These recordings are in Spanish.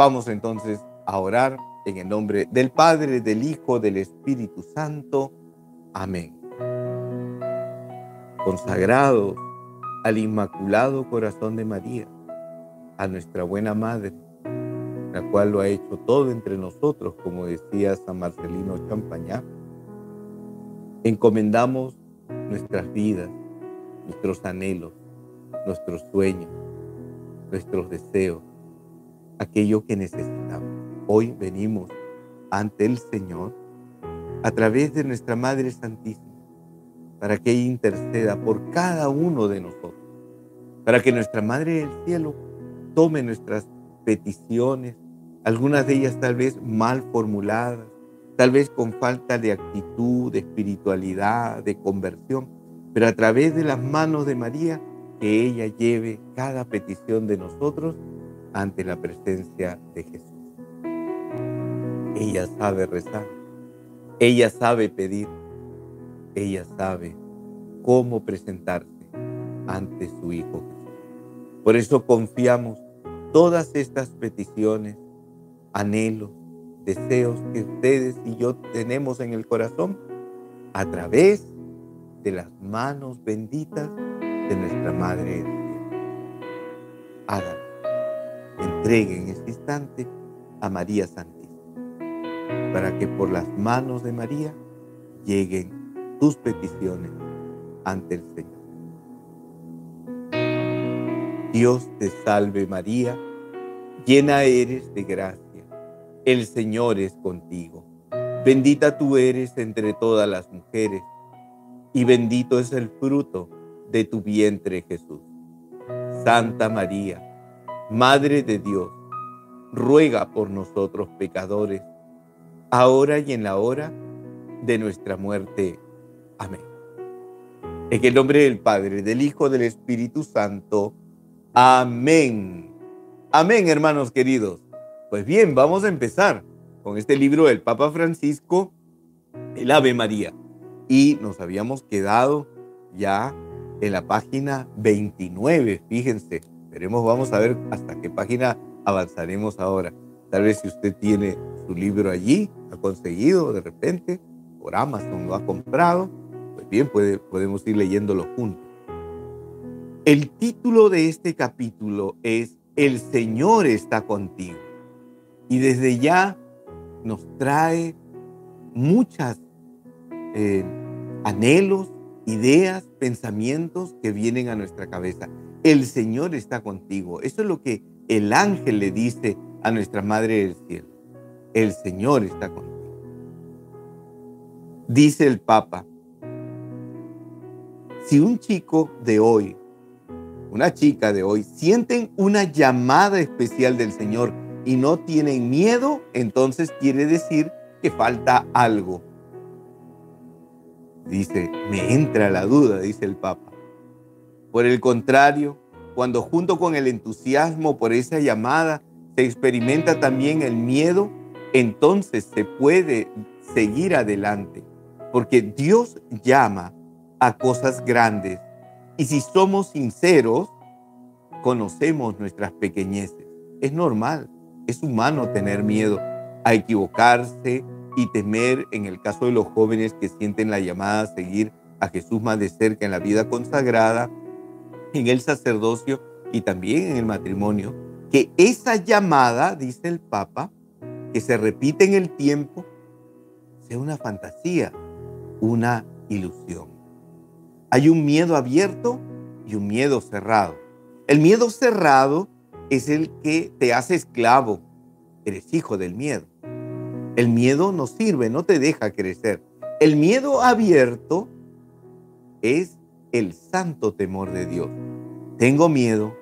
Vamos entonces a orar en el nombre del Padre, del Hijo, del Espíritu Santo. Amén. Consagrados al Inmaculado Corazón de María, a nuestra buena Madre, la cual lo ha hecho todo entre nosotros, como decía San Marcelino Champañá, encomendamos nuestras vidas, nuestros anhelos, nuestros sueños, nuestros deseos, aquello que necesitamos. Hoy venimos ante el Señor a través de nuestra Madre Santísima para que interceda por cada uno de nosotros, para que nuestra Madre del Cielo tome nuestras peticiones, algunas de ellas tal vez mal formuladas, tal vez con falta de actitud, de espiritualidad, de conversión, pero a través de las manos de María, que ella lleve cada petición de nosotros ante la presencia de Jesús. Ella sabe rezar, ella sabe pedir, ella sabe cómo presentarse ante su Hijo Jesús. Por eso confiamos todas estas peticiones, anhelos, deseos que ustedes y yo tenemos en el corazón a través de las manos benditas de nuestra Madre Hagan, entreguen este instante a María Santísima, para que por las manos de María lleguen tus peticiones ante el Señor. Dios te salve María, llena eres de gracia, el Señor es contigo. Bendita tú eres entre todas las mujeres, y bendito es el fruto de tu vientre Jesús. Santa María, Madre de Dios, ruega por nosotros pecadores, ahora y en la hora de nuestra muerte. Amén. En el nombre del Padre, del Hijo, del Espíritu Santo. Amén. Amén, hermanos queridos. Pues bien, vamos a empezar con este libro del Papa Francisco, el Ave María. Y nos habíamos quedado ya en la página 29, fíjense. Veremos, vamos a ver hasta qué página avanzaremos ahora. Tal vez si usted tiene su libro allí, ha conseguido de repente, por Amazon lo ha comprado, bien podemos ir leyéndolo juntos. El título de este capítulo es El Señor está contigo. Y desde ya nos trae muchas eh, anhelos, ideas, pensamientos que vienen a nuestra cabeza. El Señor está contigo. Eso es lo que el ángel le dice a nuestra Madre del Cielo. El Señor está contigo. Dice el Papa, si un chico de hoy, una chica de hoy, sienten una llamada especial del Señor y no tienen miedo, entonces quiere decir que falta algo. Dice, me entra la duda, dice el Papa. Por el contrario, cuando junto con el entusiasmo por esa llamada se experimenta también el miedo, entonces se puede seguir adelante, porque Dios llama a cosas grandes. Y si somos sinceros, conocemos nuestras pequeñeces. Es normal, es humano tener miedo a equivocarse y temer en el caso de los jóvenes que sienten la llamada a seguir a Jesús más de cerca en la vida consagrada, en el sacerdocio y también en el matrimonio, que esa llamada, dice el Papa, que se repite en el tiempo, sea una fantasía, una ilusión. Hay un miedo abierto y un miedo cerrado. El miedo cerrado es el que te hace esclavo. Eres hijo del miedo. El miedo no sirve, no te deja crecer. El miedo abierto es el santo temor de Dios. Tengo miedo,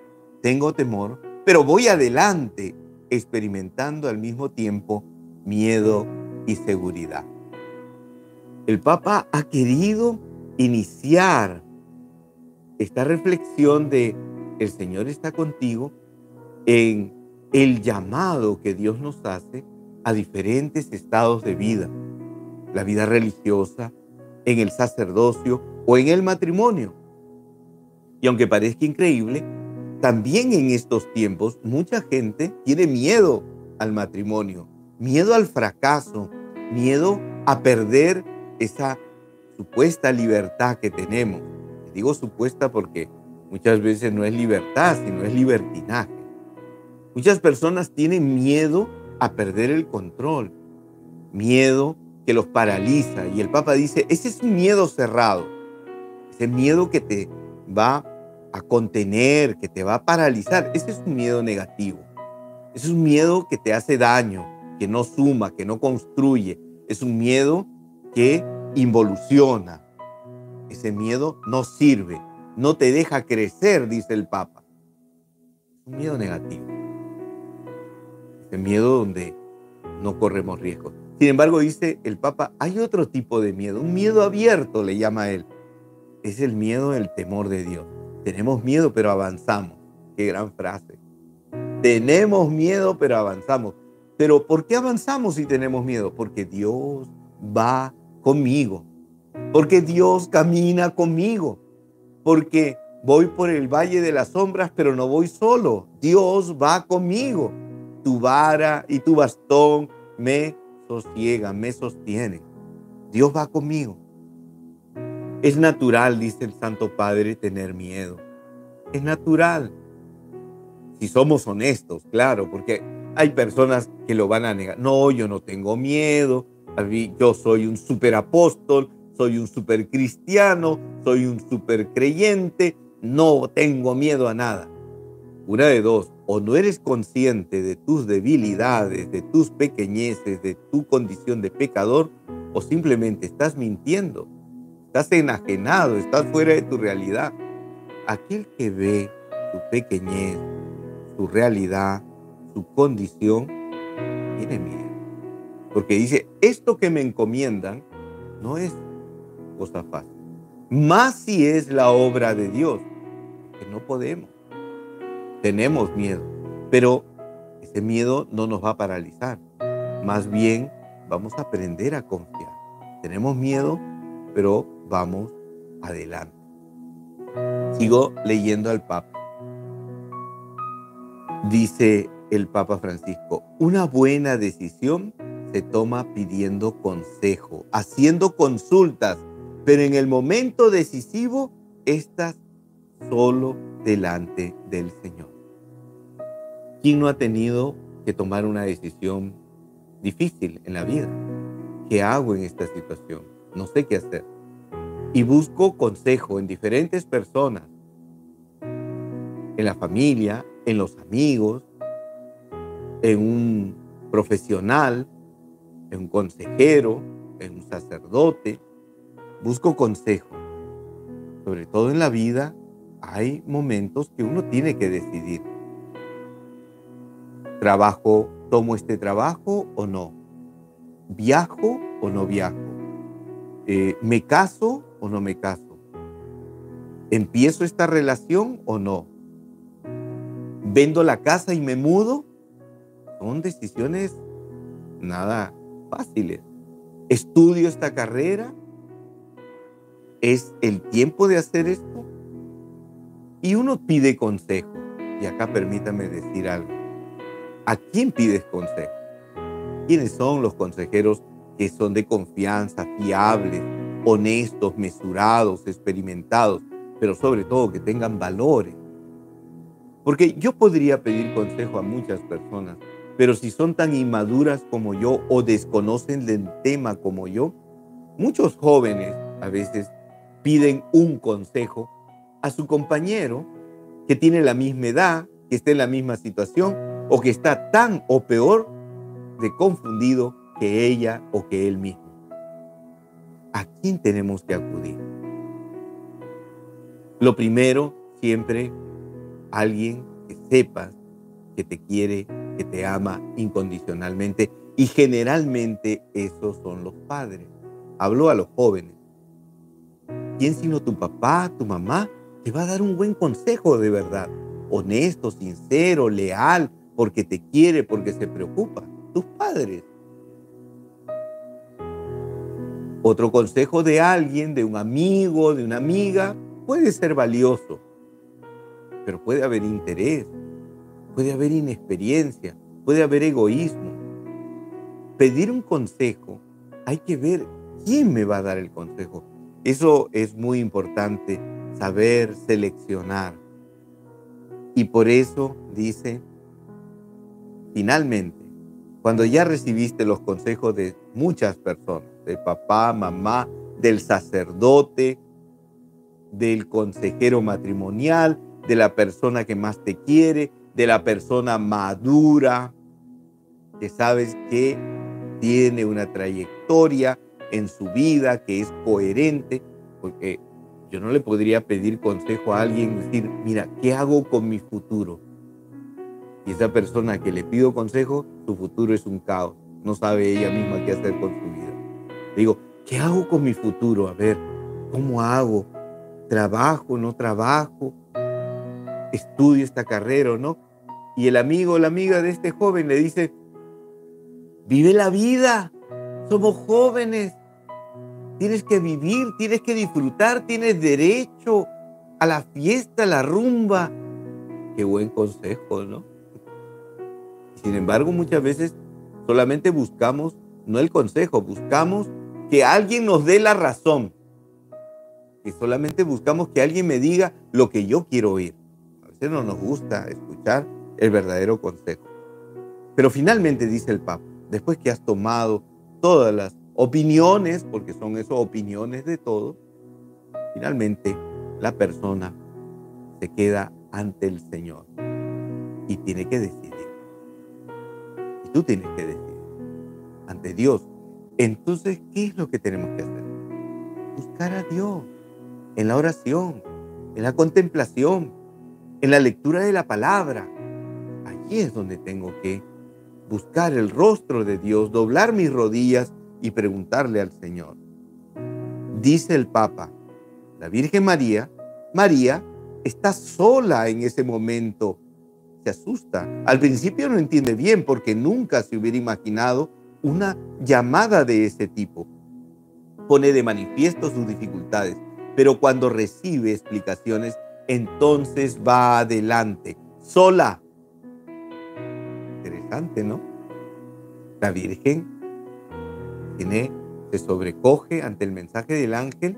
tengo temor, pero voy adelante experimentando al mismo tiempo miedo y seguridad. El Papa ha querido iniciar esta reflexión de el Señor está contigo en el llamado que Dios nos hace a diferentes estados de vida, la vida religiosa, en el sacerdocio o en el matrimonio. Y aunque parezca increíble, también en estos tiempos mucha gente tiene miedo al matrimonio, miedo al fracaso, miedo a perder esa supuesta libertad que tenemos. Digo supuesta porque muchas veces no es libertad, sino es libertinaje. Muchas personas tienen miedo a perder el control, miedo que los paraliza. Y el Papa dice, ese es un miedo cerrado, ese miedo que te va a contener, que te va a paralizar, ese es un miedo negativo. Es un miedo que te hace daño, que no suma, que no construye. Es un miedo que involuciona. Ese miedo no sirve, no te deja crecer, dice el Papa. Es un miedo negativo. Ese miedo donde no corremos riesgos. Sin embargo, dice el Papa, hay otro tipo de miedo, un miedo abierto le llama él. Es el miedo del temor de Dios. Tenemos miedo, pero avanzamos. Qué gran frase. Tenemos miedo, pero avanzamos. Pero ¿por qué avanzamos si tenemos miedo? Porque Dios va conmigo. Porque Dios camina conmigo. Porque voy por el valle de las sombras, pero no voy solo. Dios va conmigo. Tu vara y tu bastón me sosiegan, me sostienen. Dios va conmigo. Es natural, dice el Santo Padre, tener miedo. Es natural. Si somos honestos, claro, porque hay personas que lo van a negar. No, yo no tengo miedo. Yo soy un superapóstol, soy un supercristiano, soy un supercreyente. No tengo miedo a nada. Una de dos, o no eres consciente de tus debilidades, de tus pequeñeces, de tu condición de pecador, o simplemente estás mintiendo, estás enajenado, estás fuera de tu realidad. Aquel que ve tu pequeñez, su realidad, su condición, tiene miedo. Porque dice, esto que me encomiendan no es cosa fácil. Más si es la obra de Dios, que no podemos tenemos miedo, pero ese miedo no nos va a paralizar. Más bien vamos a aprender a confiar. Tenemos miedo, pero vamos adelante. Sigo leyendo al Papa. Dice el Papa Francisco, una buena decisión se toma pidiendo consejo, haciendo consultas, pero en el momento decisivo, estas solo delante del Señor. ¿Quién no ha tenido que tomar una decisión difícil en la vida? ¿Qué hago en esta situación? No sé qué hacer. Y busco consejo en diferentes personas, en la familia, en los amigos, en un profesional, en un consejero, en un sacerdote. Busco consejo. Sobre todo en la vida hay momentos que uno tiene que decidir. ¿Trabajo, tomo este trabajo o no? ¿Viajo o no viajo? Eh, ¿Me caso o no me caso? ¿Empiezo esta relación o no? ¿Vendo la casa y me mudo? Son decisiones nada fáciles. ¿Estudio esta carrera? ¿Es el tiempo de hacer esto? Y uno pide consejo. Y acá permítame decir algo. ¿A quién pides consejo? ¿Quiénes son los consejeros que son de confianza, fiables, honestos, mesurados, experimentados, pero sobre todo que tengan valores? Porque yo podría pedir consejo a muchas personas, pero si son tan inmaduras como yo o desconocen del tema como yo, muchos jóvenes a veces piden un consejo a su compañero que tiene la misma edad, que está en la misma situación o que está tan o peor de confundido que ella o que él mismo. ¿A quién tenemos que acudir? Lo primero, siempre alguien que sepas que te quiere, que te ama incondicionalmente y generalmente esos son los padres. Hablo a los jóvenes. ¿Quién sino tu papá, tu mamá, te va a dar un buen consejo de verdad, honesto, sincero, leal, porque te quiere, porque se preocupa. Tus padres. Otro consejo de alguien, de un amigo, de una amiga, puede ser valioso, pero puede haber interés, puede haber inexperiencia, puede haber egoísmo. Pedir un consejo, hay que ver quién me va a dar el consejo. Eso es muy importante, saber seleccionar. Y por eso dice, finalmente, cuando ya recibiste los consejos de muchas personas, de papá, mamá, del sacerdote, del consejero matrimonial, de la persona que más te quiere, de la persona madura, que sabes que tiene una trayectoria en su vida, que es coherente, porque yo no le podría pedir consejo a alguien, decir, mira, ¿qué hago con mi futuro? Y esa persona que le pido consejo, su futuro es un caos, no sabe ella misma qué hacer con su vida. Digo, ¿qué hago con mi futuro? A ver, ¿cómo hago? ¿Trabajo, no trabajo? ¿Estudio esta carrera o no? Y el amigo o la amiga de este joven le dice, vive la vida, somos jóvenes, tienes que vivir, tienes que disfrutar, tienes derecho a la fiesta, a la rumba. Qué buen consejo, ¿no? Sin embargo, muchas veces solamente buscamos, no el consejo, buscamos que alguien nos dé la razón. Que solamente buscamos que alguien me diga lo que yo quiero oír. A veces no nos gusta escuchar el verdadero consejo. Pero finalmente dice el Papa, después que has tomado todas las opiniones, porque son esas opiniones de todos, finalmente la persona se queda ante el Señor y tiene que decidir. Y tú tienes que decidir ante Dios. Entonces, ¿qué es lo que tenemos que hacer? Buscar a Dios en la oración, en la contemplación, en la lectura de la palabra, Aquí es donde tengo que buscar el rostro de Dios, doblar mis rodillas y preguntarle al Señor. Dice el Papa, la Virgen María, María está sola en ese momento. Se asusta. Al principio no entiende bien porque nunca se hubiera imaginado una llamada de ese tipo. Pone de manifiesto sus dificultades, pero cuando recibe explicaciones, entonces va adelante, sola, ¿no? La Virgen tiene, se sobrecoge ante el mensaje del ángel.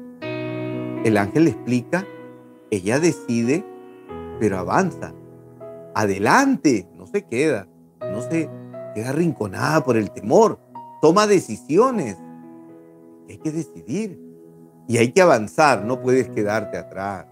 El ángel le explica, ella decide, pero avanza. Adelante, no se queda, no se queda arrinconada por el temor. Toma decisiones. Hay que decidir y hay que avanzar, no puedes quedarte atrás.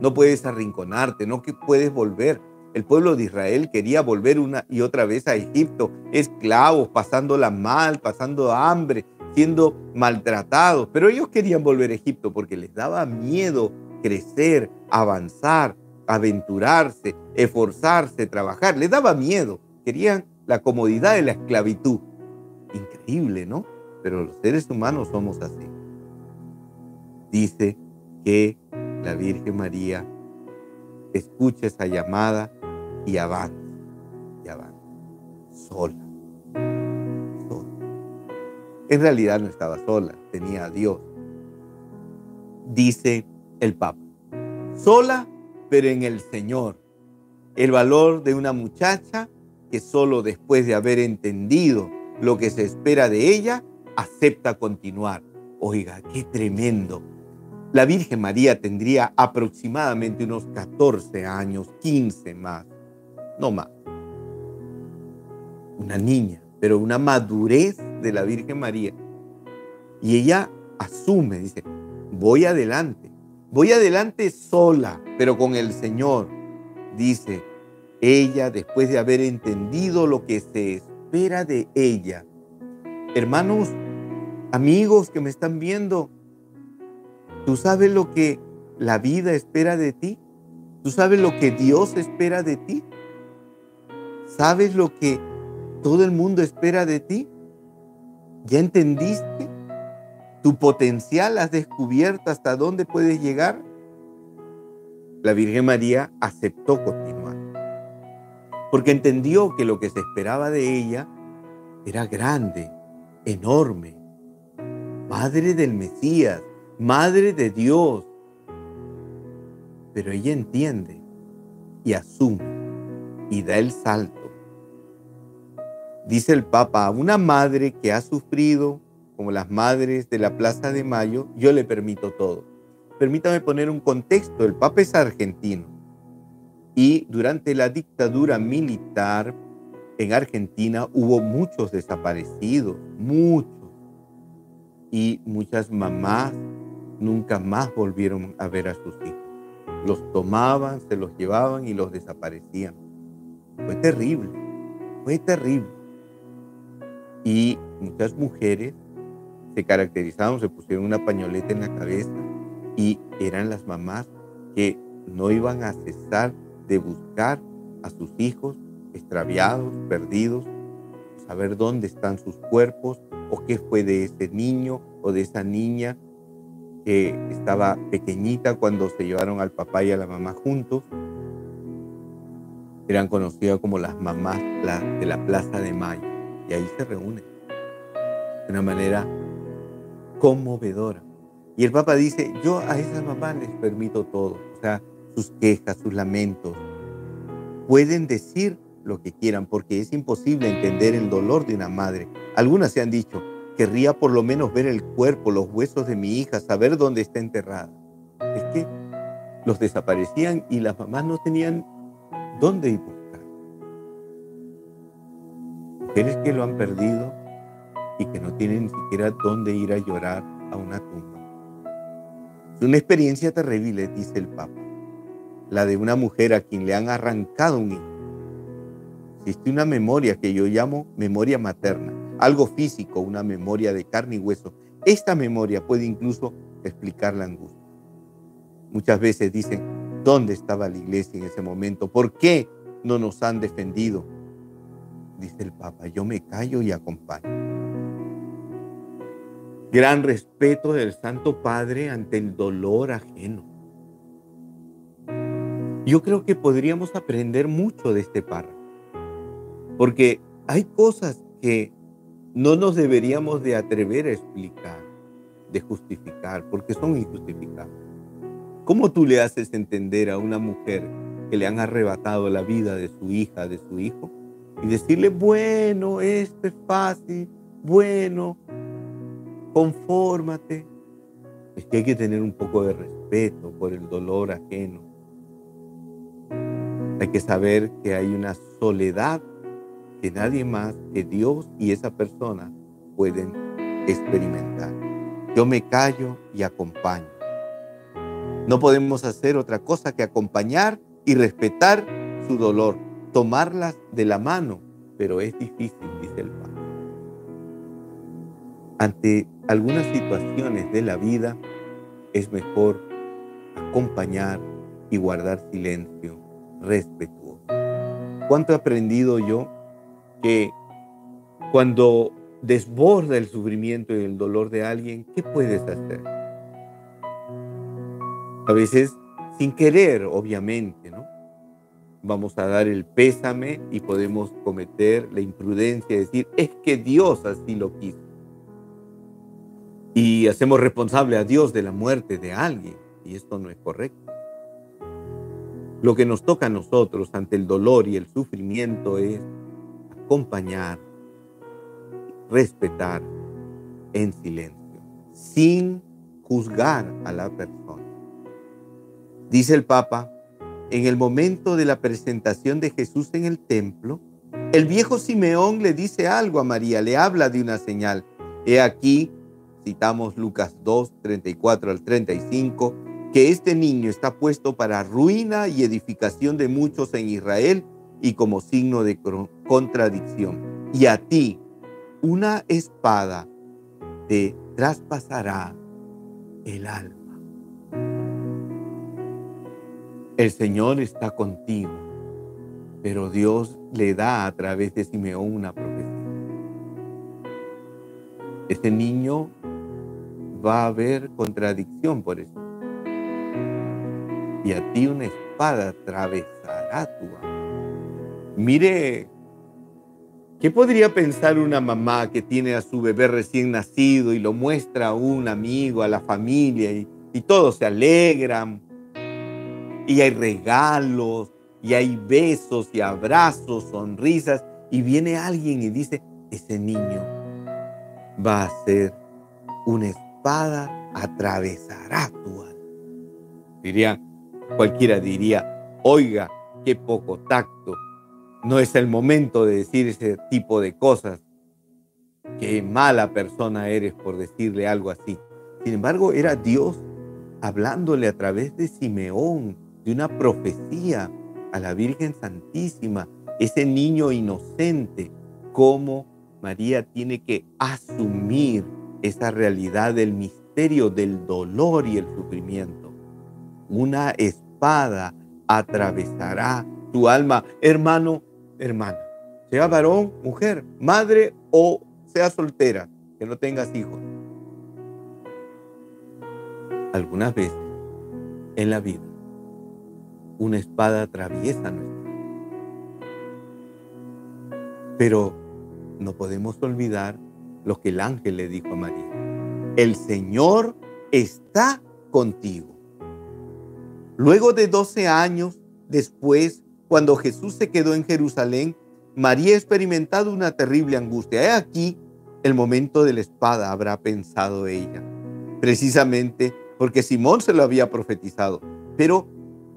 No puedes arrinconarte, no puedes volver. El pueblo de Israel quería volver una y otra vez a Egipto, esclavos, pasándola mal, pasando hambre, siendo maltratados. Pero ellos querían volver a Egipto porque les daba miedo crecer, avanzar, aventurarse, esforzarse, trabajar. Les daba miedo. Querían la comodidad de la esclavitud. Increíble, ¿no? Pero los seres humanos somos así. Dice que la Virgen María escucha esa llamada y avanza, y avanza, sola, sola. En realidad no estaba sola, tenía a Dios. Dice el Papa, sola pero en el Señor. El valor de una muchacha que solo después de haber entendido lo que se espera de ella, acepta continuar. Oiga, qué tremendo. La Virgen María tendría aproximadamente unos 14 años, 15 más no más. Una niña, pero una madurez de la Virgen María. Y ella asume, dice, voy adelante, voy adelante sola, pero con el Señor. Dice, ella después de haber entendido lo que se espera de ella. Hermanos, amigos que me están viendo, ¿tú sabes lo que la vida espera de ti? ¿Tú sabes lo que Dios espera de ti? ¿Sabes lo que todo el mundo espera de ti? ¿Ya entendiste? ¿Tu potencial has descubierto hasta dónde puedes llegar? La Virgen María aceptó continuar, porque entendió que lo que se esperaba de ella era grande, enorme, madre del Mesías, madre de Dios. Pero ella entiende y asume y da el salto Dice el Papa, a una madre que ha sufrido, como las madres de la Plaza de Mayo, yo le permito todo. Permítame poner un contexto, el Papa es argentino y durante la dictadura militar en Argentina hubo muchos desaparecidos, muchos. Y muchas mamás nunca más volvieron a ver a sus hijos. Los tomaban, se los llevaban y los desaparecían. Fue terrible, fue terrible. Y muchas mujeres se caracterizaron, se pusieron una pañoleta en la cabeza y eran las mamás que no iban a cesar de buscar a sus hijos extraviados, perdidos, saber dónde están sus cuerpos o qué fue de ese niño o de esa niña que estaba pequeñita cuando se llevaron al papá y a la mamá juntos. Eran conocidas como las mamás de la Plaza de Mayo y ahí se reúnen de una manera conmovedora. Y el Papa dice, yo a esas mamás les permito todo, o sea, sus quejas, sus lamentos. Pueden decir lo que quieran porque es imposible entender el dolor de una madre. Algunas se han dicho, querría por lo menos ver el cuerpo, los huesos de mi hija, saber dónde está enterrada. Es que los desaparecían y las mamás no tenían dónde ir buscar. Mujeres que lo han perdido y que no tienen ni siquiera dónde ir a llorar a una tumba. Es una experiencia terrible, dice el Papa, la de una mujer a quien le han arrancado un hijo. Existe una memoria que yo llamo memoria materna, algo físico, una memoria de carne y hueso. Esta memoria puede incluso explicar la angustia. Muchas veces dicen, ¿dónde estaba la iglesia en ese momento? ¿Por qué no nos han defendido? Dice el Papa, yo me callo y acompaño gran respeto del Santo Padre ante el dolor ajeno. Yo creo que podríamos aprender mucho de este párrafo, porque hay cosas que no nos deberíamos de atrever a explicar, de justificar, porque son injustificables. ¿Cómo tú le haces entender a una mujer que le han arrebatado la vida de su hija, de su hijo, y decirle, bueno, esto es fácil, bueno, confórmate. Es que hay que tener un poco de respeto por el dolor ajeno. Hay que saber que hay una soledad que nadie más que Dios y esa persona pueden experimentar. Yo me callo y acompaño. No podemos hacer otra cosa que acompañar y respetar su dolor, tomarlas de la mano, pero es difícil, dice el Padre. Ante algunas situaciones de la vida es mejor acompañar y guardar silencio respetuoso. ¿Cuánto he aprendido yo que cuando desborda el sufrimiento y el dolor de alguien, ¿qué puedes hacer? A veces sin querer, obviamente, ¿no? Vamos a dar el pésame y podemos cometer la imprudencia de decir, es que Dios así lo quiso y hacemos responsable a Dios de la muerte de alguien. Y esto no es correcto. Lo que nos toca a nosotros ante el dolor y el sufrimiento es acompañar, respetar en silencio, sin juzgar a la persona. Dice el Papa, en el momento de la presentación de Jesús en el templo, el viejo Simeón le dice algo a María, le habla de una señal. He aquí citamos Lucas 2, 34 al 35, que este niño está puesto para ruina y edificación de muchos en Israel y como signo de contradicción. Y a ti una espada te traspasará el alma. El Señor está contigo, pero Dios le da a través de Simeón una profecía. Este niño va a haber contradicción por eso. Y a ti una espada atravesará tu alma. Mire, ¿qué podría pensar una mamá que tiene a su bebé recién nacido y lo muestra a un amigo, a la familia y, y todos se alegran? Y hay regalos, y hay besos y abrazos, sonrisas, y viene alguien y dice, ese niño va a ser una espada, atravesará tu alma. Diría, cualquiera diría, oiga, qué poco tacto. No es el momento de decir ese tipo de cosas. Qué mala persona eres por decirle algo así. Sin embargo, era Dios hablándole a través de Simeón, de una profecía a la Virgen Santísima, ese niño inocente, cómo María tiene que asumir esa realidad del misterio del dolor y el sufrimiento. Una espada atravesará tu alma, hermano, hermana, sea varón, mujer, madre o sea soltera, que no tengas hijos. Algunas veces en la vida, una espada atraviesa nuestra vida. Pero no podemos olvidar lo que el ángel le dijo a María. El Señor está contigo. Luego de 12 años después, cuando Jesús se quedó en Jerusalén, María ha experimentado una terrible angustia. He aquí el momento de la espada, habrá pensado ella. Precisamente porque Simón se lo había profetizado. Pero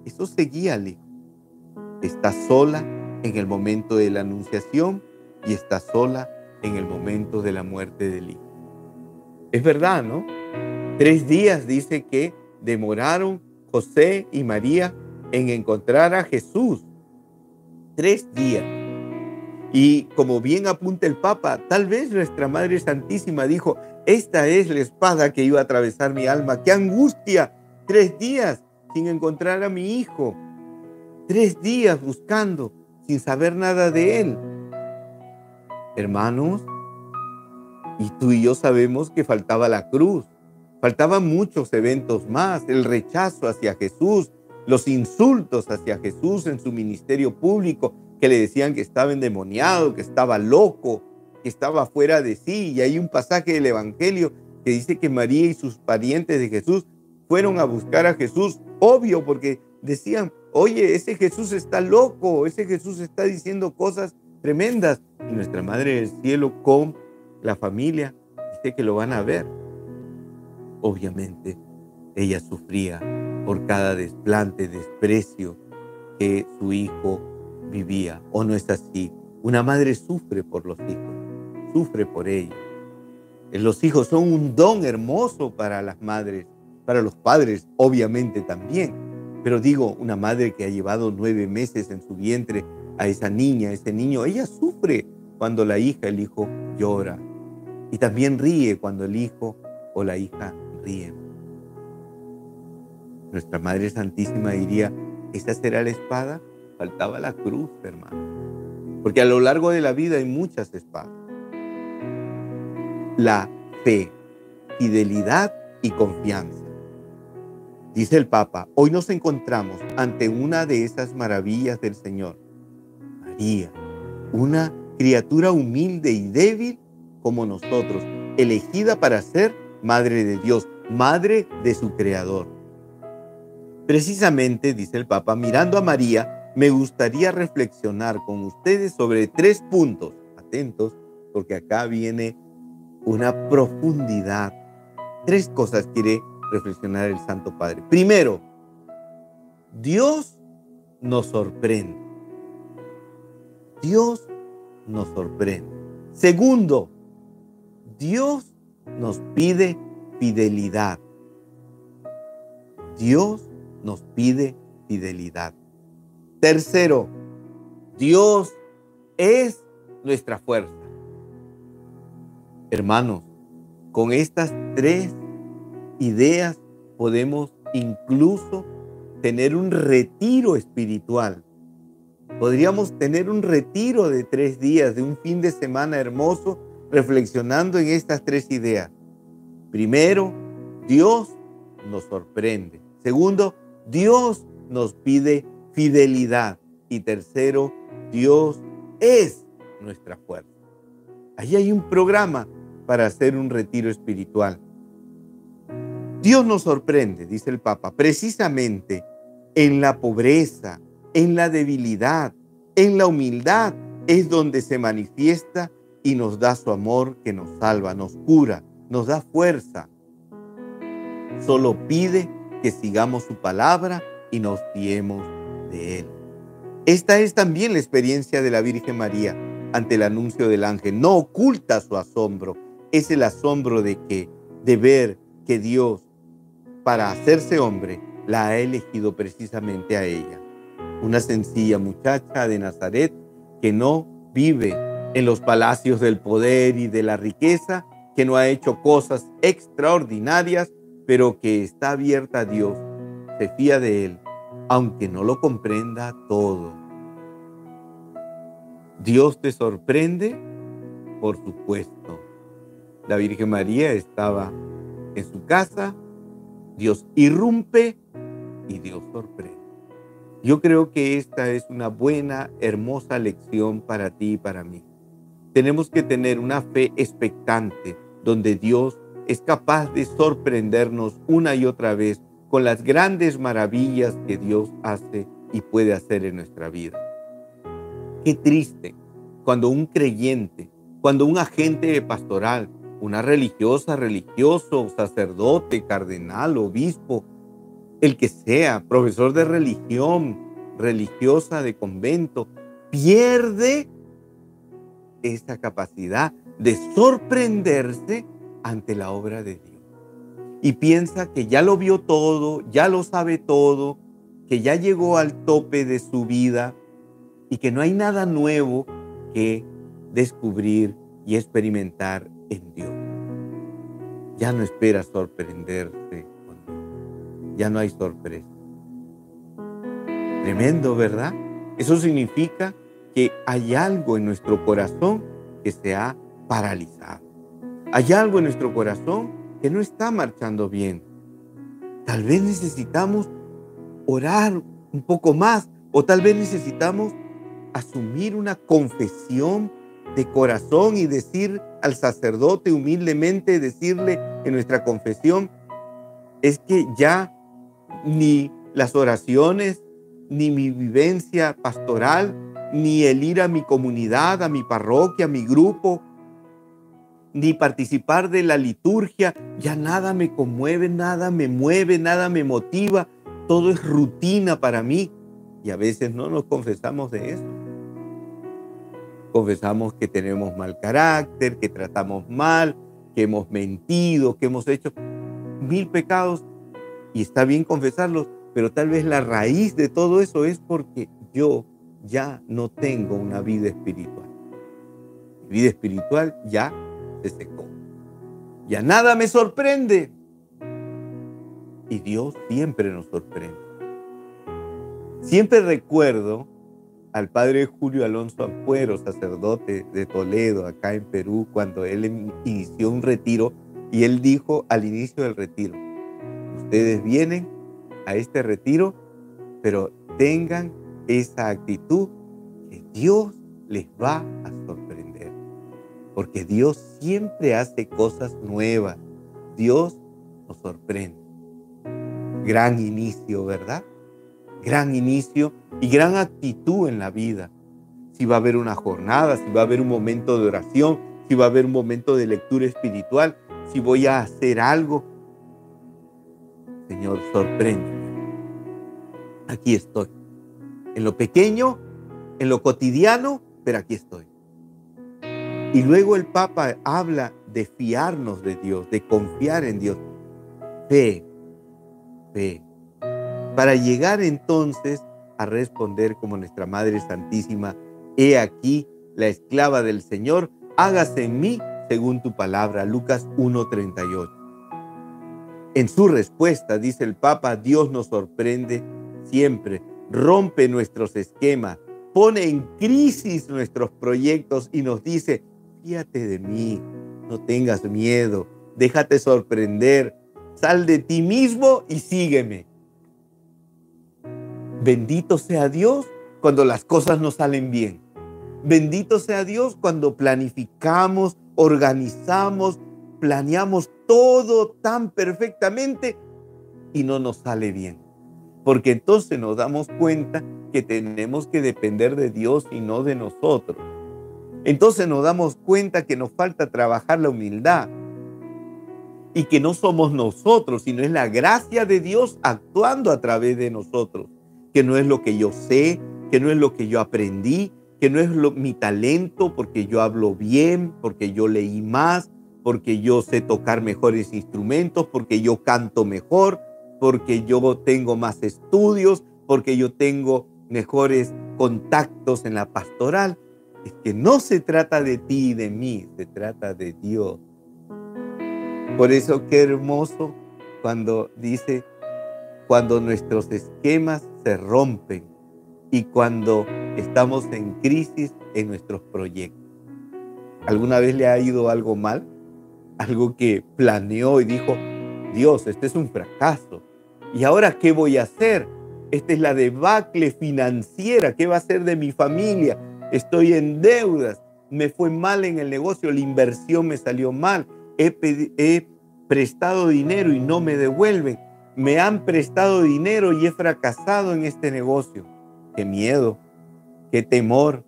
eso seguía hijo. Está sola en el momento de la anunciación y está sola en el momento de la muerte del hijo. Es verdad, ¿no? Tres días dice que demoraron José y María en encontrar a Jesús. Tres días. Y como bien apunta el Papa, tal vez nuestra Madre Santísima dijo, esta es la espada que iba a atravesar mi alma. ¡Qué angustia! Tres días sin encontrar a mi hijo. Tres días buscando, sin saber nada de él. Hermanos, y tú y yo sabemos que faltaba la cruz, faltaban muchos eventos más, el rechazo hacia Jesús, los insultos hacia Jesús en su ministerio público, que le decían que estaba endemoniado, que estaba loco, que estaba fuera de sí. Y hay un pasaje del Evangelio que dice que María y sus parientes de Jesús fueron a buscar a Jesús, obvio, porque decían, oye, ese Jesús está loco, ese Jesús está diciendo cosas tremendas. Y nuestra Madre del Cielo con la familia dice que lo van a ver. Obviamente, ella sufría por cada desplante, desprecio que su hijo vivía. ¿O no es así? Una madre sufre por los hijos, sufre por ellos. Los hijos son un don hermoso para las madres, para los padres, obviamente también. Pero digo, una madre que ha llevado nueve meses en su vientre a esa niña, a ese niño, ella sufre cuando la hija, el hijo llora. Y también ríe cuando el hijo o la hija Nuestra Madre Santísima diría, ¿esa será la espada? Faltaba la cruz, hermano. Porque a lo largo de la vida hay muchas espadas. La fe, fidelidad y confianza. Dice el Papa, hoy nos encontramos ante una de esas maravillas del Señor una criatura humilde y débil como nosotros, elegida para ser madre de Dios, madre de su creador. Precisamente, dice el Papa, mirando a María, me gustaría reflexionar con ustedes sobre tres puntos. Atentos, porque acá viene una profundidad. Tres cosas quiere reflexionar el Santo Padre. Primero, Dios nos sorprende. Dios nos sorprende. Segundo, Dios nos pide fidelidad. Dios nos pide fidelidad. Tercero, Dios es nuestra fuerza. Hermanos, con estas tres ideas podemos incluso tener un retiro espiritual Podríamos tener un retiro de tres días, de un fin de semana hermoso, reflexionando en estas tres ideas. Primero, Dios nos sorprende. Segundo, Dios nos pide fidelidad. Y tercero, Dios es nuestra fuerza. Ahí hay un programa para hacer un retiro espiritual. Dios nos sorprende, dice el Papa, precisamente en la pobreza, en la debilidad, en la humildad es donde se manifiesta y nos da su amor que nos salva, nos cura, nos da fuerza. Solo pide que sigamos su palabra y nos fiemos de él. Esta es también la experiencia de la Virgen María ante el anuncio del ángel. No oculta su asombro, es el asombro de que de ver que Dios para hacerse hombre la ha elegido precisamente a ella. Una sencilla muchacha de Nazaret que no vive en los palacios del poder y de la riqueza, que no ha hecho cosas extraordinarias, pero que está abierta a Dios, se fía de Él, aunque no lo comprenda todo. Dios te sorprende, por supuesto. La Virgen María estaba en su casa, Dios irrumpe y Dios sorprende. Yo creo que esta es una buena, hermosa lección para ti y para mí. Tenemos que tener una fe expectante donde Dios es capaz de sorprendernos una y otra vez con las grandes maravillas que Dios hace y puede hacer en nuestra vida. Qué triste cuando un creyente, cuando un agente pastoral, una religiosa, religioso, sacerdote, cardenal, obispo, el que sea, profesor de religión, religiosa de convento, pierde esa capacidad de sorprenderse ante la obra de Dios. Y piensa que ya lo vio todo, ya lo sabe todo, que ya llegó al tope de su vida y que no hay nada nuevo que descubrir y experimentar en Dios. Ya no espera sorprenderse Ya no hay sorpresa. Tremendo, ¿verdad? Eso significa que hay algo en nuestro corazón que se ha paralizado. Hay algo en nuestro corazón que no está marchando bien. Tal vez necesitamos orar un poco más o tal vez necesitamos asumir una confesión de corazón y decir al sacerdote humildemente, decirle en nuestra confesión, es que ya ni las oraciones, ni mi vivencia pastoral, ni el ir a mi comunidad, a mi parroquia, a mi grupo, ni participar de la liturgia, ya nada me conmueve, nada me mueve, nada me motiva, todo es rutina para mí. Y a veces no nos confesamos de eso. Confesamos que tenemos mal carácter, que tratamos mal, que hemos mentido, que hemos hecho mil pecados. Y está bien confesarlos, pero tal vez la raíz de todo eso es porque yo ya no tengo una vida espiritual. Mi vida espiritual ya se secó. Ya nada me sorprende. Y Dios siempre nos sorprende. Siempre recuerdo al padre Julio Alonso Ampuero, sacerdote de Toledo, acá en Perú, cuando él inició un retiro y él dijo al inicio del retiro, ustedes vienen a este retiro, pero tengan esa actitud que Dios les va a sorprender, porque Dios siempre hace cosas nuevas, Dios nos sorprende. Gran inicio, ¿verdad? gran inicio y gran actitud en la vida. Si va a haber una jornada, si va a haber un momento de oración, si va a haber un momento de lectura espiritual, si voy a hacer algo. Señor, sorprende. Aquí estoy. En lo pequeño, en lo cotidiano, pero aquí estoy. Y luego el Papa habla de fiarnos de Dios, de confiar en Dios. Fe, fe, para llegar entonces a responder como nuestra Madre Santísima, he aquí la esclava del Señor, hágase en mí según tu palabra, Lucas 1.38. En su respuesta, dice el Papa, Dios nos sorprende siempre, rompe nuestros esquemas, pone en crisis nuestros proyectos y nos dice, fíjate de mí, no tengas miedo, déjate sorprender, sal de ti mismo y sígueme. Bendito sea Dios cuando las cosas no salen bien. Bendito sea Dios cuando planificamos, organizamos, planeamos todo tan perfectamente y no nos sale bien. Porque entonces nos damos cuenta que tenemos que depender de Dios y no de nosotros. Entonces nos damos cuenta que nos falta trabajar la humildad y que no somos nosotros, sino es la gracia de Dios actuando a través de nosotros, que no es lo que yo sé, que no es lo que yo aprendí, que no es mi talento porque yo hablo bien, porque yo leí más, porque yo sé tocar mejores instrumentos, porque yo canto mejor, porque yo tengo más estudios, porque yo tengo mejores contactos en la pastoral. Es que no se trata de ti y de mí, se trata de Dios. Por eso qué hermoso cuando dice, cuando nuestros esquemas se rompen y cuando estamos en crisis en nuestros proyectos. ¿Alguna vez le ha ido algo mal? Algo que planeó y dijo, Dios, este es un fracaso. ¿Y ahora qué voy a hacer? Esta es la debacle financiera. ¿Qué va a hacer de mi familia? Estoy en deudas. Me fue mal en el negocio. La inversión me salió mal he, prestado dinero y no me devuelven. Me han prestado dinero y he fracasado en este negocio. Qué miedo, qué temor,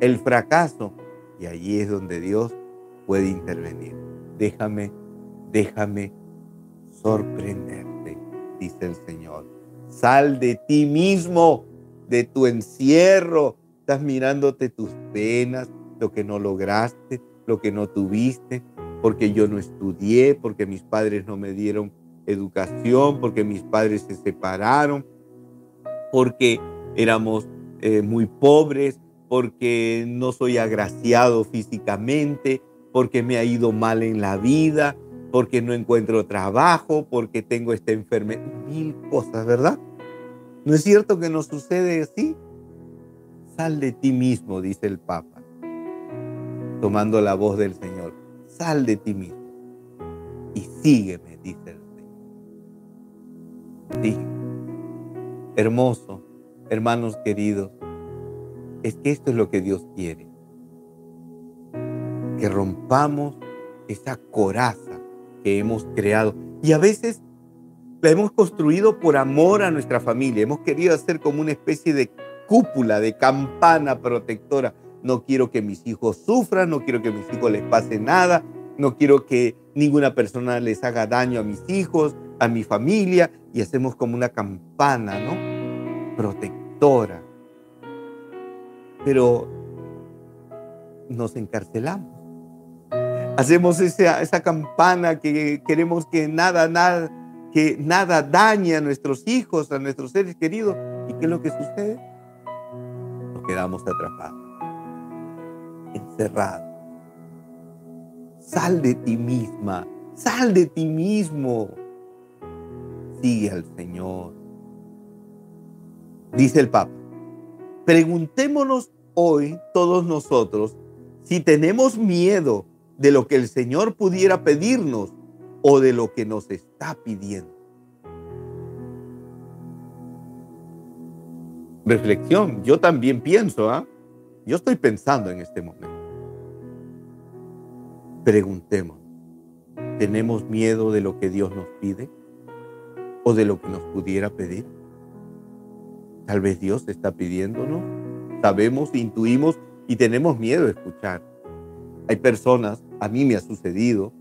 el fracaso. Y allí es donde Dios puede intervenir. Déjame, déjame sorprenderte, dice el Señor. Sal de ti mismo, de tu encierro. Estás mirándote tus penas, lo que no lograste, lo que no tuviste, porque yo no estudié, porque mis padres no me dieron educación, porque mis padres se separaron, porque éramos eh, muy pobres, porque no soy agraciado físicamente, porque me ha ido mal en la vida, porque no encuentro trabajo, porque tengo esta enfermedad, mil cosas, ¿verdad? ¿No es cierto que nos sucede así? Sal de ti mismo, dice el Papa, tomando la voz del Señor sal de ti mismo y sígueme, dice el Señor. Sí, hermoso, hermanos queridos, es que esto es lo que Dios quiere. Que rompamos esa coraza que hemos creado. Y a veces la hemos construido por amor a nuestra familia. Hemos querido hacer como una especie de cúpula, de campana protectora no quiero que mis hijos sufran, no quiero que mis hijos les pase nada, no quiero que ninguna persona les haga daño a mis hijos, a mi familia, y hacemos como una campana, ¿no? Protectora. Pero nos encarcelamos. Hacemos esa, esa campana que queremos que nada, nada, que nada dañe a nuestros hijos, a nuestros seres queridos. ¿Y qué es lo que sucede? Quedamos atrapados encerrado. Sal de ti misma, sal de ti mismo. Sigue al Señor. Dice el Papa, preguntémonos hoy todos nosotros si tenemos miedo de lo que el Señor pudiera pedirnos o de lo que nos está pidiendo. Reflexión, yo también pienso, ¿ah? Yo estoy pensando en este momento. Preguntemos, ¿tenemos miedo de lo que Dios nos pide o de lo que nos pudiera pedir? Tal vez Dios está pidiéndonos. Sabemos, intuimos y tenemos miedo de escuchar. Hay personas, a mí me ha sucedido,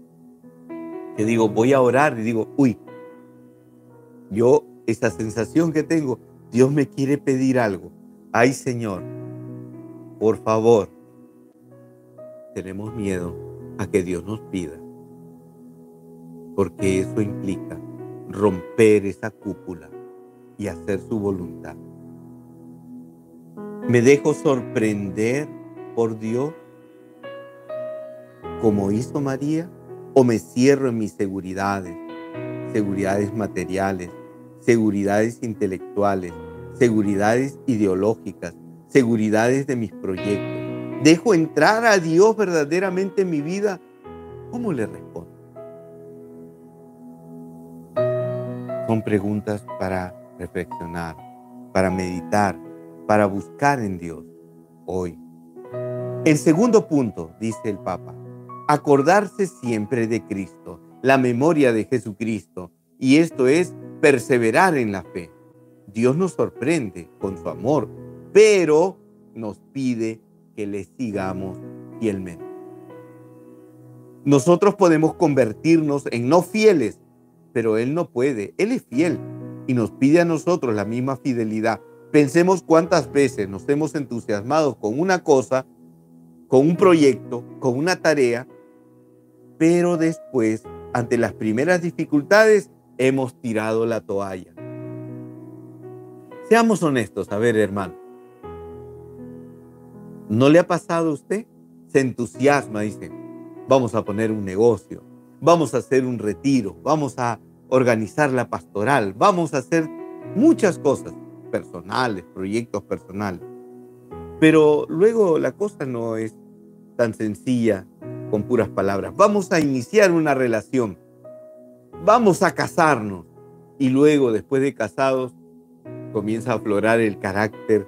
que digo, voy a orar y digo, uy, yo esa sensación que tengo, Dios me quiere pedir algo. Ay Señor, por favor, tenemos miedo a que Dios nos pida, porque eso implica romper esa cúpula y hacer su voluntad. ¿Me dejo sorprender por Dios como hizo María? ¿O me cierro en mis seguridades, seguridades materiales, seguridades intelectuales, seguridades ideológicas, seguridades de mis proyectos. ¿Dejo entrar a Dios verdaderamente en mi vida? ¿Cómo le respondo? Son preguntas para reflexionar, para meditar, para buscar en Dios hoy. El segundo punto, dice el Papa, acordarse siempre de Cristo, la memoria de Jesucristo, y esto es perseverar en la fe. Dios nos sorprende con su amor, pero nos pide que le sigamos fielmente. Nosotros podemos convertirnos en no fieles, pero Él no puede. Él es fiel y nos pide a nosotros la misma fidelidad. Pensemos cuántas veces nos hemos entusiasmado con una cosa, con un proyecto, con una tarea, pero después, ante las primeras dificultades, hemos tirado la toalla. Seamos honestos, a ver hermano, ¿no le ha pasado a usted? Se entusiasma, dice, vamos a poner un negocio, vamos a hacer un retiro, vamos a organizar la pastoral, vamos a hacer muchas cosas personales, proyectos personales. Pero luego la cosa no es tan sencilla con puras palabras. Vamos a iniciar una relación vamos a casarnos. Y luego, después de casados, comienza a aflorar el carácter,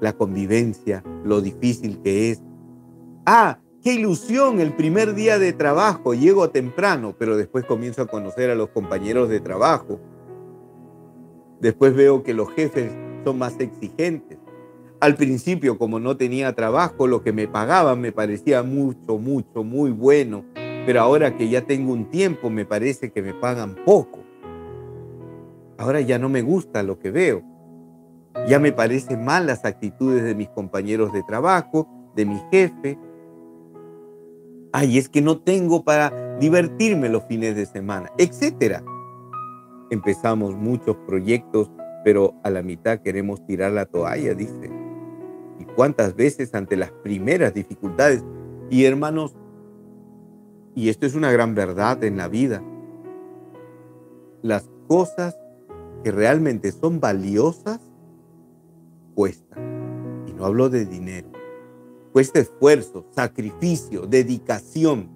la convivencia, lo difícil que es. Ah, qué ilusión el primer día de trabajo, llego temprano, pero después comienzo a conocer a los compañeros de trabajo. Después veo que los jefes son más exigentes. Al principio, como no tenía trabajo, lo que me pagaban me parecía mucho, mucho, muy bueno pero ahora que ya tengo un tiempo me parece que me pagan poco. Ahora ya no me gusta lo que veo. Ya me parecen mal las actitudes de mis compañeros de trabajo, de mi jefe. Ay, es que no tengo para divertirme los fines de semana, etcétera. Empezamos muchos proyectos, pero a la mitad queremos tirar la toalla, dice. ¿Y cuántas veces ante las primeras dificultades? Y hermanos, y esto es una gran verdad en la vida. Las cosas que realmente son valiosas cuestan. Y no hablo de dinero. Cuesta esfuerzo, sacrificio, dedicación.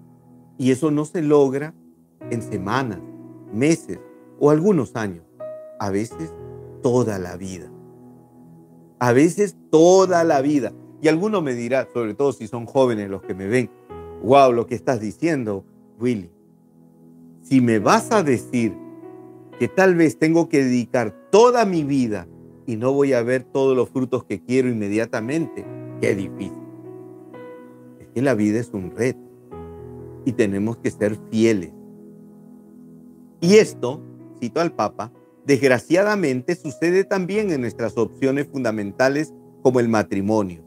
Y eso no se logra en semanas, meses o algunos años. A veces toda la vida. A veces toda la vida. Y alguno me dirá, sobre todo si son jóvenes los que me ven, wow, lo que estás diciendo, Willy. Si me vas a decir que tal vez tengo que dedicar toda mi vida y no voy a ver todos los frutos que quiero inmediatamente, qué difícil. Es que la vida es un reto y tenemos que ser fieles. Y esto, cito al Papa, desgraciadamente sucede también en nuestras opciones fundamentales como el matrimonio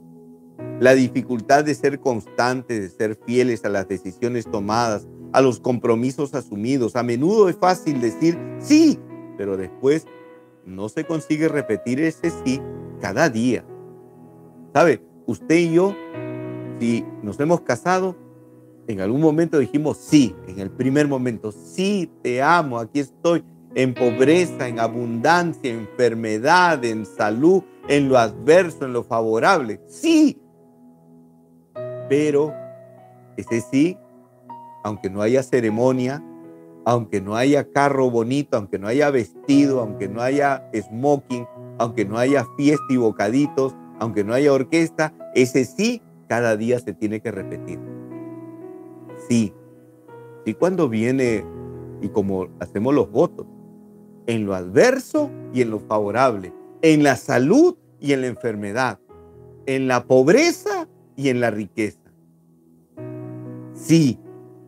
la dificultad de ser constantes, de ser fieles a las decisiones tomadas, a los compromisos asumidos. A menudo es fácil decir sí, pero después no se consigue repetir ese sí cada día. ¿Sabe? Usted y yo, si nos hemos casado, en algún momento dijimos sí, en el primer momento, sí, te amo, aquí estoy, en pobreza, en abundancia, en enfermedad, en salud, en lo adverso, en lo favorable. Sí, pero ese sí, aunque no haya ceremonia, aunque no haya carro bonito, aunque no haya vestido, aunque no haya smoking, aunque no haya fiesta y bocaditos, aunque no haya orquesta, ese sí cada día se tiene que repetir. Sí. Sí cuando viene y como hacemos los votos, en lo adverso y en lo favorable, en la salud y en la enfermedad, en la pobreza y en la riqueza. Sí,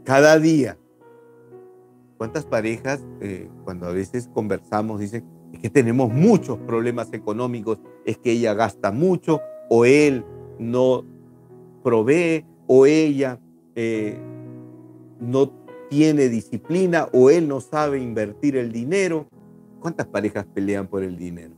cada día. ¿Cuántas parejas, eh, cuando a veces conversamos, dicen, que tenemos muchos problemas económicos, es que ella gasta mucho o él no provee o ella eh, no tiene disciplina o él no sabe invertir el dinero? ¿Cuántas parejas pelean por el dinero?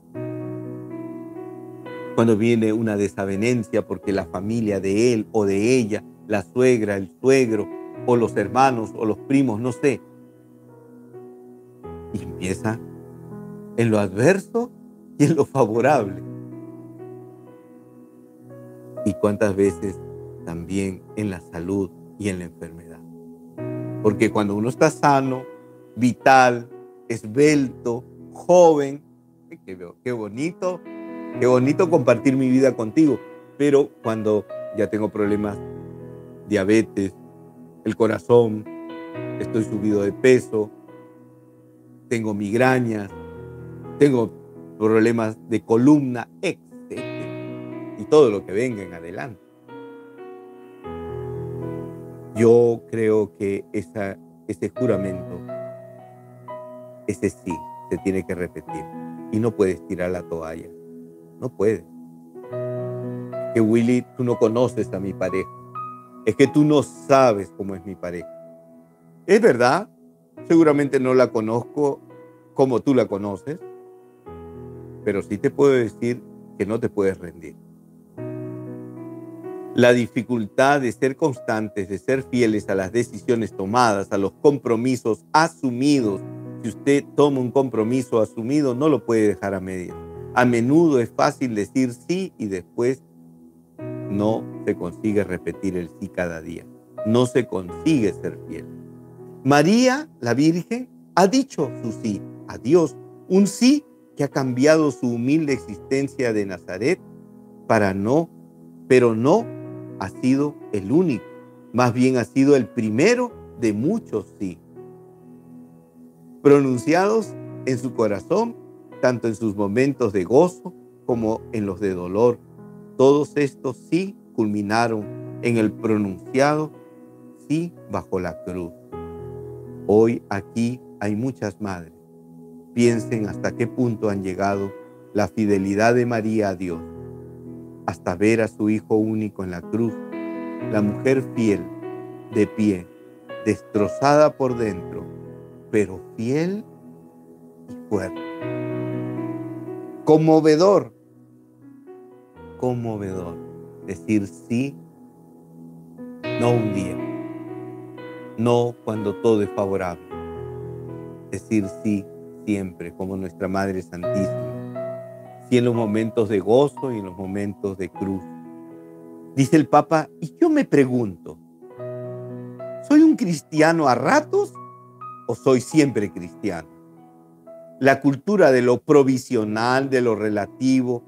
cuando viene una desavenencia porque la familia de él o de ella, la suegra, el suegro, o los hermanos o los primos, no sé. Y empieza en lo adverso y en lo favorable. Y cuántas veces también en la salud y en la enfermedad. Porque cuando uno está sano, vital, esbelto, joven, qué bonito Qué bonito compartir mi vida contigo, pero cuando ya tengo problemas, diabetes, el corazón, estoy subido de peso, tengo migrañas, tengo problemas de columna, etc. Y todo lo que venga en adelante. Yo creo que ese juramento, ese sí, se tiene que repetir. Y no puedes tirar la toalla. No puedes. Que Willy, tú no conoces a mi pareja. Es que tú no sabes cómo es mi pareja. Es verdad, seguramente no la conozco como tú la conoces, pero sí te puedo decir que no te puedes rendir. La dificultad de ser constantes, de ser fieles a las decisiones tomadas, a los compromisos asumidos. Si usted toma un compromiso asumido, no lo puede dejar a medias. A menudo es fácil decir sí y después no se consigue repetir el sí cada día. No se consigue ser fiel. María, la Virgen, ha dicho su sí a Dios, un sí que ha cambiado su humilde existencia de Nazaret para no, pero no ha sido el único, más bien ha sido el primero de muchos sí, pronunciados en su corazón, tanto en sus momentos de gozo como en los de dolor. Todos estos sí culminaron en el pronunciado sí bajo la cruz. Hoy aquí hay muchas madres Piensen hasta qué punto han llegado la fidelidad de María a Dios, hasta ver a su Hijo único en la cruz, la mujer fiel, de pie, destrozada por dentro, pero fiel y fuerte. Conmovedor, conmovedor, decir sí, no un día, no cuando todo es favorable, decir sí siempre como nuestra Madre Santísima, si en los momentos de gozo y en los momentos de cruz. Dice el Papa, y yo me pregunto, ¿soy un cristiano a ratos o soy siempre cristiano? La cultura de lo provisional, de lo relativo,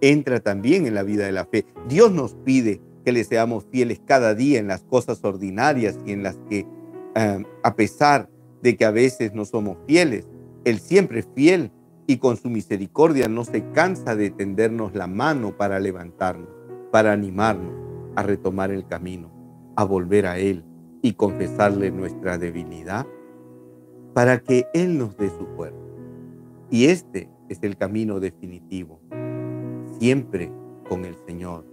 entra también en la vida de la fe. Dios nos pide que le seamos fieles cada día en las cosas ordinarias y en las que, eh, a pesar de que a veces no somos fieles, él siempre es fiel y con su misericordia no se cansa de tendernos la mano para levantarnos, para animarnos a retomar el camino, a volver a Él y confesarle nuestra debilidad, para que Él nos dé su fuerza. Y este es el camino definitivo, siempre con el Señor,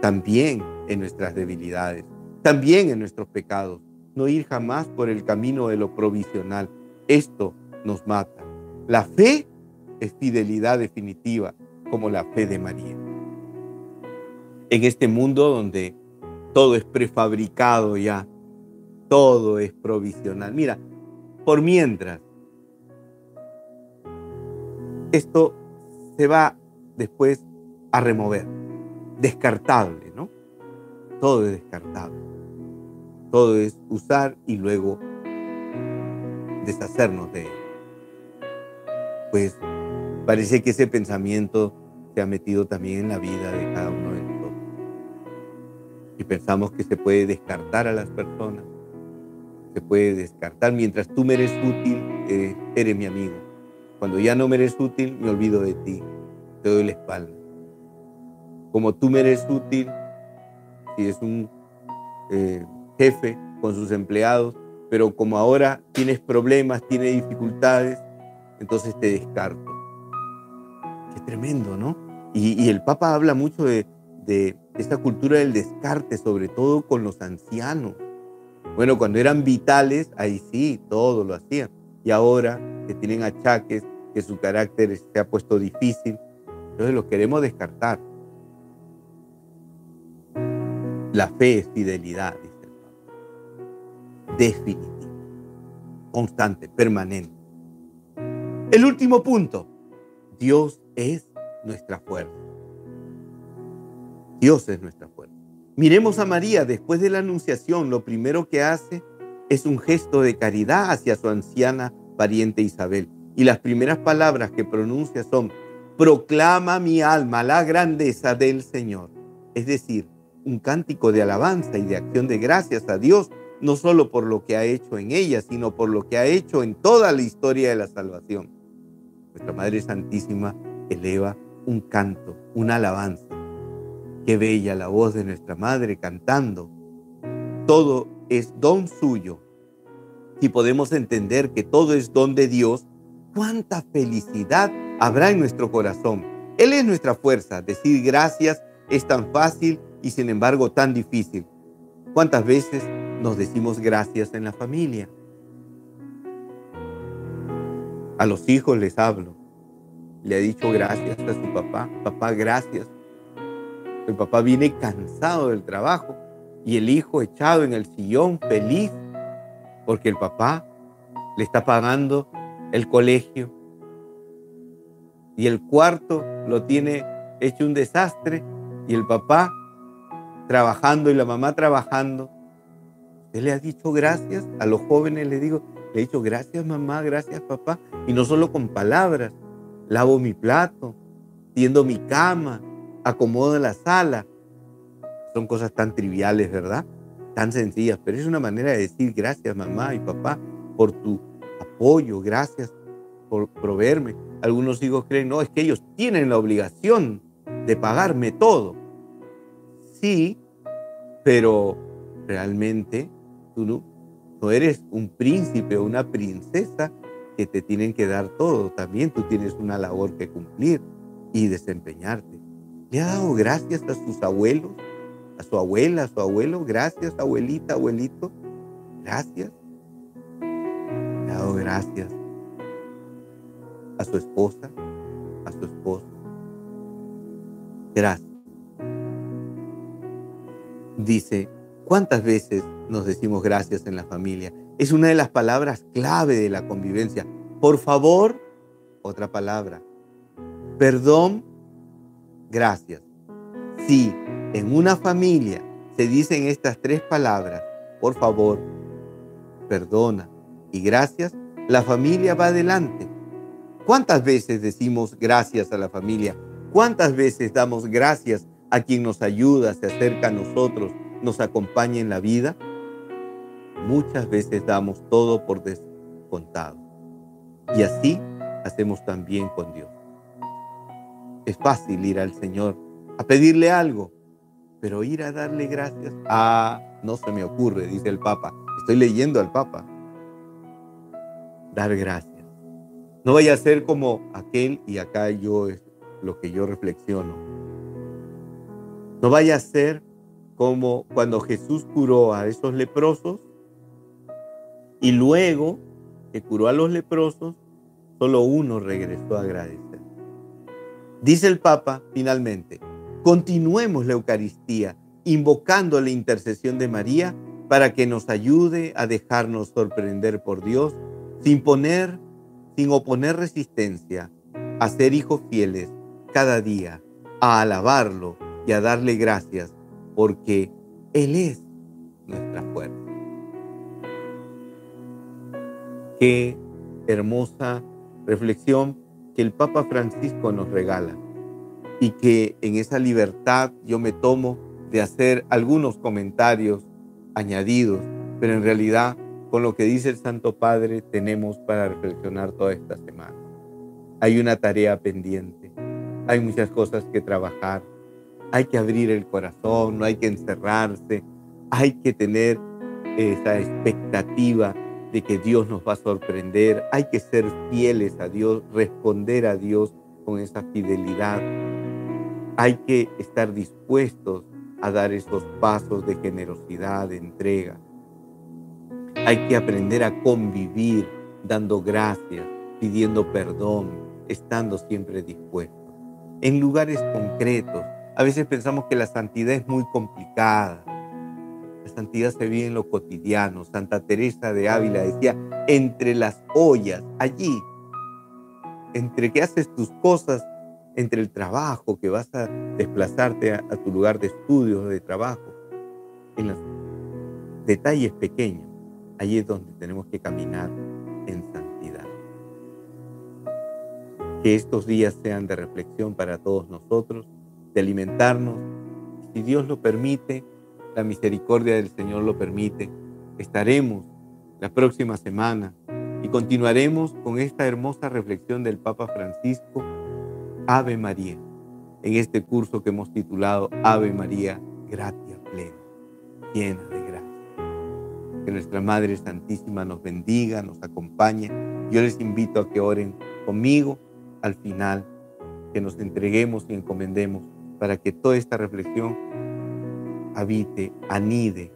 también en nuestras debilidades, también en nuestros pecados, no ir jamás por el camino de lo provisional. Esto nos mata. La fe es fidelidad definitiva, como la fe de María. En este mundo donde todo es prefabricado ya, todo es provisional. Mira, por mientras, esto se va después a remover, descartable, ¿no? Todo es descartable. Todo es usar y luego deshacernos de él pues parece que ese pensamiento se ha metido también en la vida de cada uno de nosotros. Y pensamos que se puede descartar a las personas, se puede descartar. Mientras tú me eres útil, eh, eres mi amigo. Cuando ya no me eres útil, me olvido de ti, te doy la espalda. Como tú me eres útil, si es un eh, jefe con sus empleados, pero como ahora tienes problemas, tienes dificultades, entonces te descarto. Qué tremendo, ¿no? Y, el Papa habla mucho de, de esta cultura del descarte, sobre todo con los ancianos. Bueno, cuando eran vitales, ahí sí, todo lo hacían. Y ahora que tienen achaques, que su carácter se ha puesto difícil, entonces los queremos descartar. La fe es fidelidad, dice el Papa. Definitiva, constante, permanente. El último punto, Dios es nuestra fuerza. Dios es nuestra fuerza. Miremos a María, después de la anunciación, lo primero que hace es un gesto de caridad hacia su anciana pariente Isabel. Y las primeras palabras que pronuncia son, proclama mi alma la grandeza del Señor. Es decir, un cántico de alabanza y de acción de gracias a Dios, no solo por lo que ha hecho en ella, sino por lo que ha hecho en toda la historia de la salvación nuestra Madre Santísima eleva un canto, una alabanza. Qué bella la voz de nuestra Madre cantando. todo es don suyo, si podemos entender que todo es don de Dios, cuánta felicidad habrá en nuestro corazón. Él es nuestra fuerza. Decir gracias es tan fácil y sin embargo tan difícil. ¿Cuántas veces nos decimos gracias en la familia? A los hijos les hablo. Le he dicho gracias a su papá. Papá, gracias. El papá viene cansado del trabajo y el hijo echado en el sillón feliz porque el papá le está pagando el colegio y el cuarto lo tiene hecho un desastre y el papá trabajando y la mamá trabajando. Usted le ha dicho gracias a los jóvenes, le digo, le he dicho gracias mamá, gracias papá, y no solo con palabras, lavo mi plato, tiendo mi cama, acomodo la sala. Son cosas tan triviales, ¿verdad? Tan sencillas, pero es una manera de decir gracias mamá y papá por tu apoyo, gracias por proveerme. Algunos hijos creen, no, es que ellos tienen la obligación de pagarme todo. Sí, pero realmente tú no, no eres un príncipe o una princesa que te tienen que dar todo. También tú tienes una labor que cumplir y desempeñarte. ¿Le ha dado gracias a sus abuelos, a su abuela, a su abuelo? Gracias, abuelita, abuelito. Gracias. Le ha dado gracias a su esposa, a su esposo. Gracias. Dice, ¿cuántas veces nos decimos gracias en la familia? Es una de las palabras clave de la convivencia. Por favor, otra palabra. Perdón, gracias. Si en una familia se dicen estas tres palabras, por favor, perdona y gracias, la familia va adelante. ¿Cuántas veces decimos gracias a la familia? ¿Cuántas veces damos gracias a quien nos ayuda, se acerca a nosotros, nos acompaña en la vida? Muchas veces damos todo por descontado. Y así hacemos también con Dios. Es fácil ir al Señor a pedirle algo, pero ir a darle gracias, ah, no se me ocurre, dice el Papa. Estoy leyendo al Papa. Dar gracias. No vaya a ser como aquel, y acá yo es lo que yo reflexiono. No vaya a ser como cuando Jesús curó a esos leprosos y luego que curó a los leprosos, solo uno regresó a agradecer. Dice el Papa finalmente, continuemos la Eucaristía invocando la intercesión de María para que nos ayude a dejarnos sorprender por Dios sin poner sin oponer resistencia, a ser hijos fieles cada día, a alabarlo y a darle gracias, porque Él es nuestra fuerza. Qué hermosa reflexión que el Papa Francisco nos regala y que en esa libertad yo me tomo de hacer algunos comentarios añadidos, pero en realidad con lo que dice el Santo Padre tenemos para reflexionar toda esta semana. Hay una tarea pendiente, hay muchas cosas que trabajar, hay que abrir el corazón, no hay que encerrarse, hay que tener esa expectativa de que Dios nos va a sorprender, hay que ser fieles a Dios, responder a Dios con esa fidelidad, hay que estar dispuestos a dar esos pasos de generosidad, de entrega. Hay que aprender a convivir dando gracias, pidiendo perdón, estando siempre dispuesto. En lugares concretos, a veces pensamos que la santidad es muy complicada. La santidad se vive en lo cotidiano. Santa Teresa de Ávila decía, entre las ollas, allí, entre que haces tus cosas, entre el trabajo, que vas a desplazarte a, tu lugar de estudio, de trabajo, en los detalles pequeños Allí es donde tenemos que caminar en santidad. Que estos días sean de reflexión para todos nosotros, alimentarnos. Si Dios lo permite, la misericordia del Señor lo permite, estaremos la próxima semana y continuaremos con esta hermosa reflexión del Papa Francisco, Ave María, en este curso que hemos titulado Ave María, gratia plena, llena de gracia. Que nuestra Madre Santísima nos bendiga, nos acompañe. Yo les invito a que oren conmigo al final, que nos entreguemos y encomendemos para que toda esta reflexión habite, anide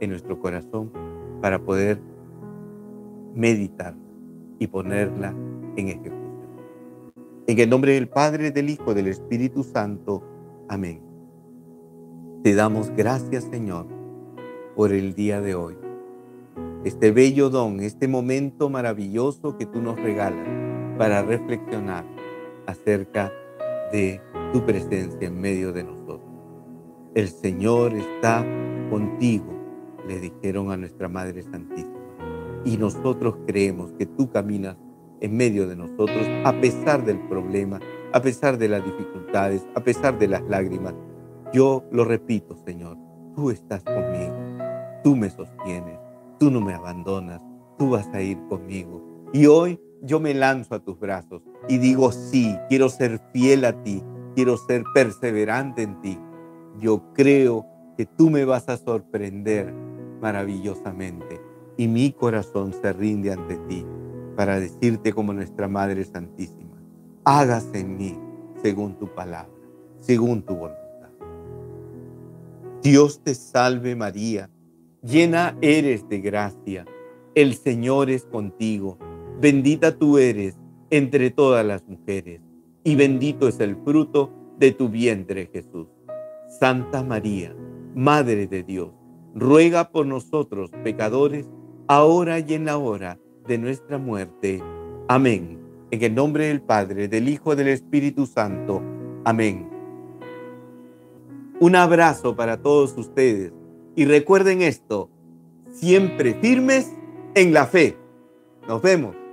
en nuestro corazón para poder meditar y ponerla en ejecución. En el nombre del Padre, del Hijo, del Espíritu Santo. Amén. Te damos gracias, Señor, por el día de hoy. Este bello don, este momento maravilloso que tú nos regalas para reflexionar acerca de tu presencia en medio de nosotros. El Señor está contigo, le dijeron a nuestra Madre Santísima. Y nosotros creemos que tú caminas en medio de nosotros a pesar del problema, a pesar de las dificultades, a pesar de las lágrimas. Yo lo repito, Señor, tú estás conmigo, tú me sostienes, tú no me abandonas, tú vas a ir conmigo. Y hoy yo me lanzo a tus brazos y digo, sí, quiero ser fiel a ti, quiero ser perseverante en ti. Yo creo que tú me vas a sorprender maravillosamente y mi corazón se rinde ante ti para decirte como nuestra Madre Santísima, hágase en mí según tu palabra, según tu voluntad. Dios te salve María, llena eres de gracia, el Señor es contigo, bendita tú eres entre todas las mujeres, y bendito es el fruto de tu vientre Jesús. Santa María, Madre de Dios, ruega por nosotros pecadores, ahora y en la hora de nuestra muerte. Amén. En el nombre del Padre, del Hijo, y del Espíritu Santo. Amén. Un abrazo para todos ustedes y recuerden esto, siempre firmes en la fe. Nos vemos.